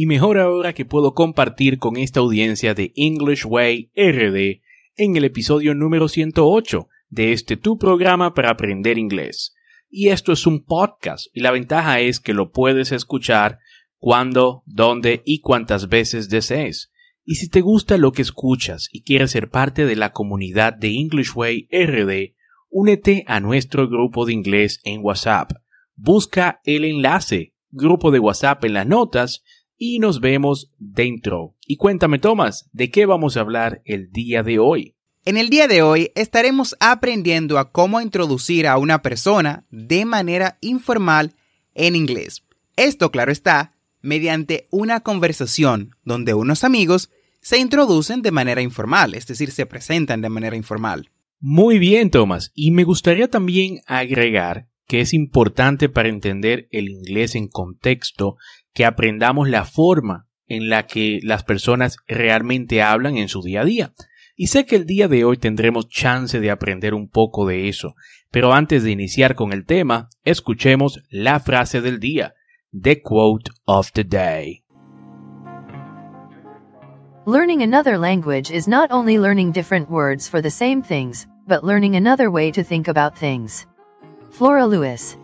Y mejor ahora que puedo compartir con esta audiencia de English Way RD en el episodio número 108 de este tu programa para aprender inglés. Y esto es un podcast y la ventaja es que lo puedes escuchar cuando, dónde y cuántas veces desees. Y si te gusta lo que escuchas y quieres ser parte de la comunidad de English Way RD, únete a nuestro grupo de inglés en WhatsApp. Busca el enlace, grupo de WhatsApp en las notas y nos vemos dentro. Y cuéntame, Tomás, ¿de qué vamos a hablar el día de hoy? En el día de hoy estaremos aprendiendo a cómo introducir a una persona de manera informal en inglés. Esto, claro está, mediante una conversación donde unos amigos se introducen de manera informal, es decir, se presentan de manera informal. Muy bien, Tomás. Y me gustaría también agregar que es importante para entender el inglés en contexto que aprendamos la forma en la que las personas realmente hablan en su día a día. Y sé que el día de hoy tendremos chance de aprender un poco de eso, pero antes de iniciar con el tema, escuchemos la frase del día, the quote of the day. Learning another language is not only learning different words for the same things, but learning another way to think about things. Flora Lewis.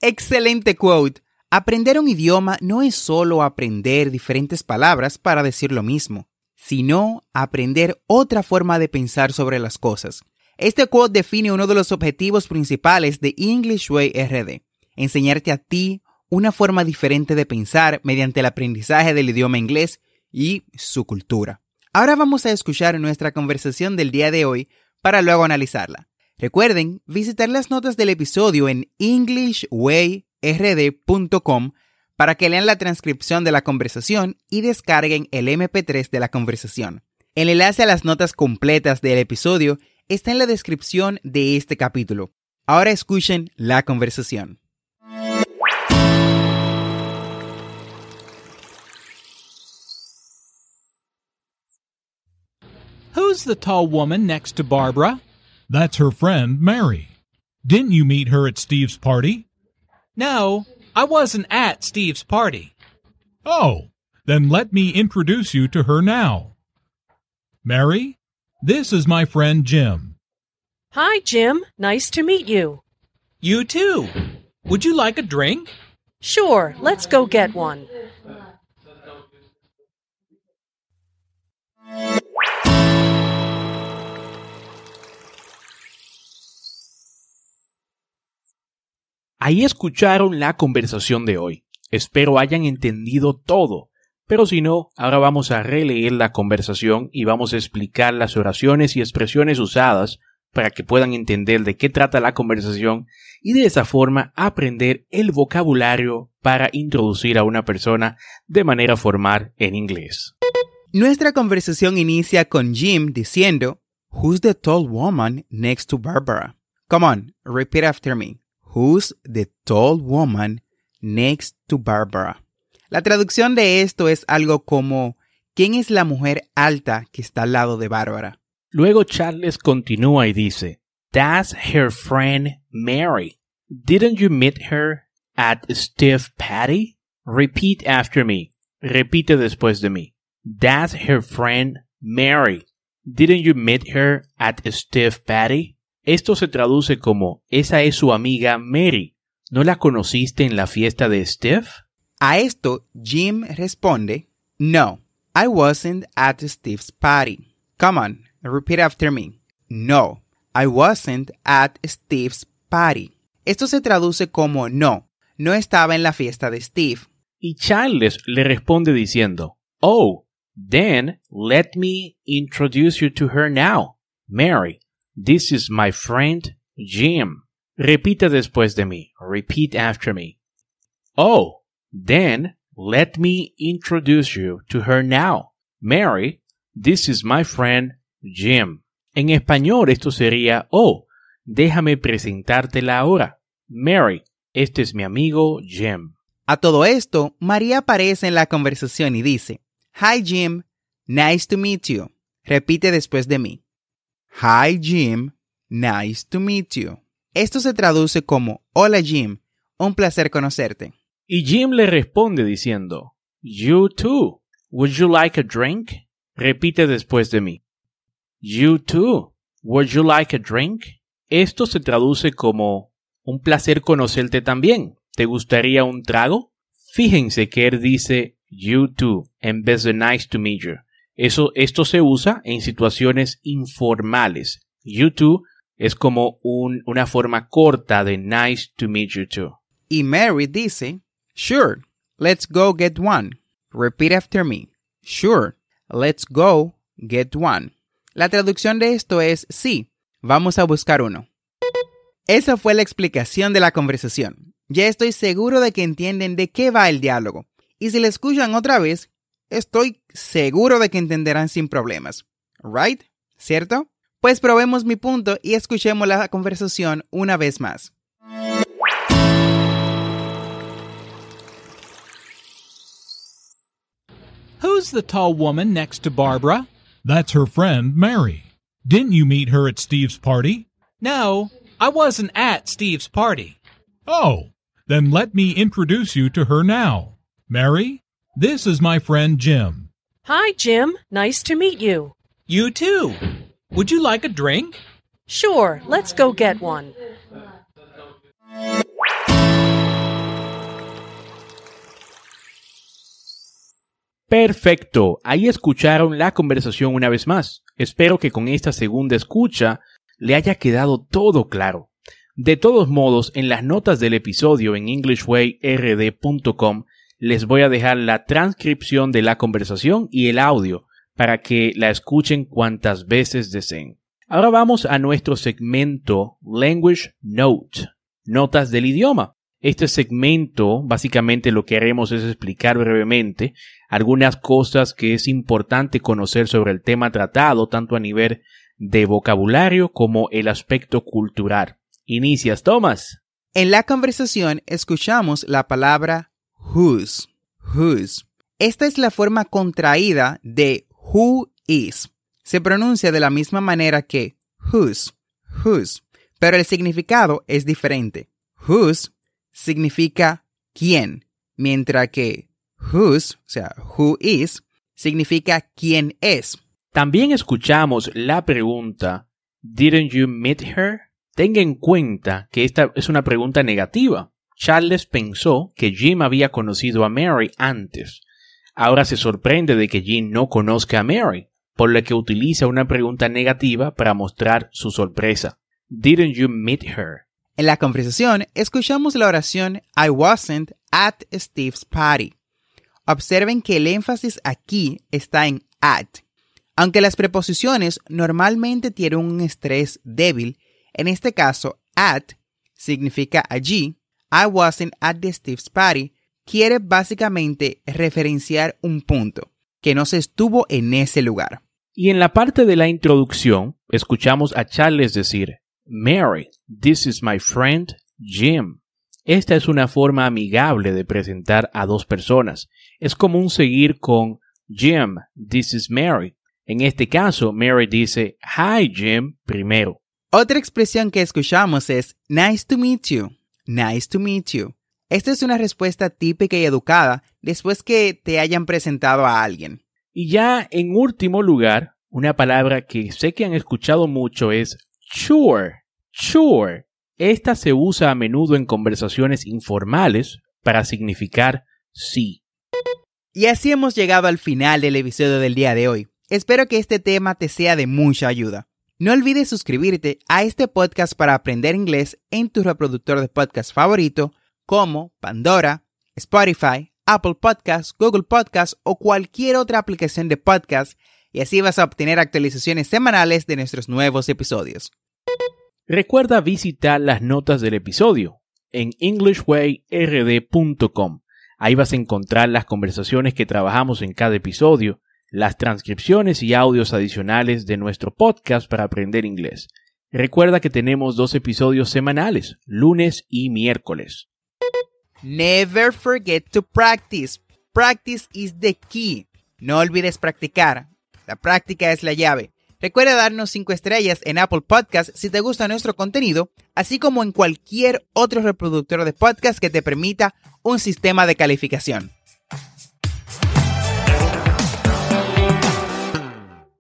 Excelente quote. Aprender un idioma no es solo aprender diferentes palabras para decir lo mismo, sino aprender otra forma de pensar sobre las cosas. Este quote define uno de los objetivos principales de English Way RD, enseñarte a ti una forma diferente de pensar mediante el aprendizaje del idioma inglés y su cultura. Ahora vamos a escuchar nuestra conversación del día de hoy para luego analizarla. Recuerden visitar las notas del episodio en englishwayrd.com para que lean la transcripción de la conversación y descarguen el MP3 de la conversación. El enlace a las notas completas del episodio está en la descripción de este capítulo. Ahora escuchen la conversación. Who's the tall woman next to Barbara? That's her friend, Mary. Didn't you meet her at Steve's party? No, I wasn't at Steve's party. Oh, then let me introduce you to her now. Mary, this is my friend Jim. Hi, Jim. Nice to meet you. You too. Would you like a drink? Sure, let's go get one. Ahí escucharon la conversación de hoy. Espero hayan entendido todo. Pero si no, ahora vamos a releer la conversación y vamos a explicar las oraciones y expresiones usadas para que puedan entender de qué trata la conversación y de esa forma aprender el vocabulario para introducir a una persona de manera formal en inglés. Nuestra conversación inicia con Jim diciendo, Who's the tall woman next to Barbara? Come on, repeat after me. Who's the tall woman next to Barbara? La traducción de esto es algo como ¿quién es la mujer alta que está al lado de Bárbara? Luego Charles continúa y dice, That's her friend Mary. Didn't you meet her at Steve Patty? Repeat after me. Repite después de mí. That's her friend Mary. Didn't you meet her at Steve Patty? Esto se traduce como esa es su amiga Mary. ¿No la conociste en la fiesta de Steve? A esto Jim responde, No, I wasn't at Steve's party. Come on, repeat after me. No, I wasn't at Steve's party. Esto se traduce como no, no estaba en la fiesta de Steve. Y Charles le responde diciendo, Oh, then let me introduce you to her now. Mary, this is my friend Jim. Repita después de mí. Repeat after me. Oh, then let me introduce you to her now. Mary, this is my friend Jim. En español esto sería, oh, déjame presentártela ahora. Mary, este es mi amigo Jim. A todo esto, María aparece en la conversación y dice, Hi Jim, nice to meet you. Repite después de mí. Hi Jim, nice to meet you. Esto se traduce como Hola Jim, un placer conocerte. Y Jim le responde diciendo, You too. Would you like a drink? Repite después de mí. You too. Would you like a drink? Esto se traduce como un placer conocerte también. ¿Te gustaría un trago? Fíjense que él dice you too en vez de nice to meet you. Eso, esto se usa en situaciones informales. You too es como un, una forma corta de nice to meet you too. Y Mary dice, Sure, let's go get one. Repeat after me. Sure, let's go get one. La traducción de esto es sí, vamos a buscar uno. Esa fue la explicación de la conversación. Ya estoy seguro de que entienden de qué va el diálogo. Y si la escuchan otra vez, estoy seguro de que entenderán sin problemas. ¿Right? ¿Cierto? Pues probemos mi punto y escuchemos la conversación una vez más. Who's the tall woman next to Barbara? That's her friend, Mary. Didn't you meet her at Steve's party? No, I wasn't at Steve's party. Oh, then let me introduce you to her now. Mary, this is my friend Jim. Hi, Jim. Nice to meet you. You too. Would you like a drink? Sure, let's go get one. Perfecto, ahí escucharon la conversación una vez más. Espero que con esta segunda escucha le haya quedado todo claro. De todos modos, en las notas del episodio en englishwayrd.com les voy a dejar la transcripción de la conversación y el audio para que la escuchen cuantas veces deseen. Ahora vamos a nuestro segmento Language Note, notas del idioma. Este segmento básicamente lo que haremos es explicar brevemente algunas cosas que es importante conocer sobre el tema tratado, tanto a nivel de vocabulario como el aspecto cultural. Inicias, Thomas. En la conversación escuchamos la palabra whose, whose. Esta es la forma contraída de who is. Se pronuncia de la misma manera que whose, whose, pero el significado es diferente. Whose significa quién, mientras que whose, o sea, who is, significa quién es. También escuchamos la pregunta Didn't you meet her? Tenga en cuenta que esta es una pregunta negativa. Charles pensó que Jim había conocido a Mary antes. Ahora se sorprende de que Jim no conozca a Mary, por lo que utiliza una pregunta negativa para mostrar su sorpresa. Didn't you meet her? En la conversación escuchamos la oración I wasn't at Steve's party. Observen que el énfasis aquí está en at. Aunque las preposiciones normalmente tienen un estrés débil, en este caso at significa allí. I wasn't at the Steve's party quiere básicamente referenciar un punto, que no se estuvo en ese lugar. Y en la parte de la introducción, escuchamos a Charles decir, Mary, this is my friend Jim. Esta es una forma amigable de presentar a dos personas. Es común seguir con Jim, this is Mary. En este caso, Mary dice Hi Jim primero. Otra expresión que escuchamos es Nice to meet you. Nice to meet you. Esta es una respuesta típica y educada después que te hayan presentado a alguien. Y ya en último lugar, una palabra que sé que han escuchado mucho es sure. Sure. Esta se usa a menudo en conversaciones informales para significar sí. Y así hemos llegado al final del episodio del día de hoy. Espero que este tema te sea de mucha ayuda. No olvides suscribirte a este podcast para aprender inglés en tu reproductor de podcast favorito como Pandora, Spotify, Apple Podcasts, Google Podcasts o cualquier otra aplicación de podcast y así vas a obtener actualizaciones semanales de nuestros nuevos episodios. Recuerda visitar las notas del episodio en englishwayrd.com. Ahí vas a encontrar las conversaciones que trabajamos en cada episodio las transcripciones y audios adicionales de nuestro podcast para aprender inglés. Recuerda que tenemos dos episodios semanales, lunes y miércoles. Never forget to practice. Practice is the key. No olvides practicar. La práctica es la llave. Recuerda darnos 5 estrellas en Apple Podcast si te gusta nuestro contenido, así como en cualquier otro reproductor de podcast que te permita un sistema de calificación.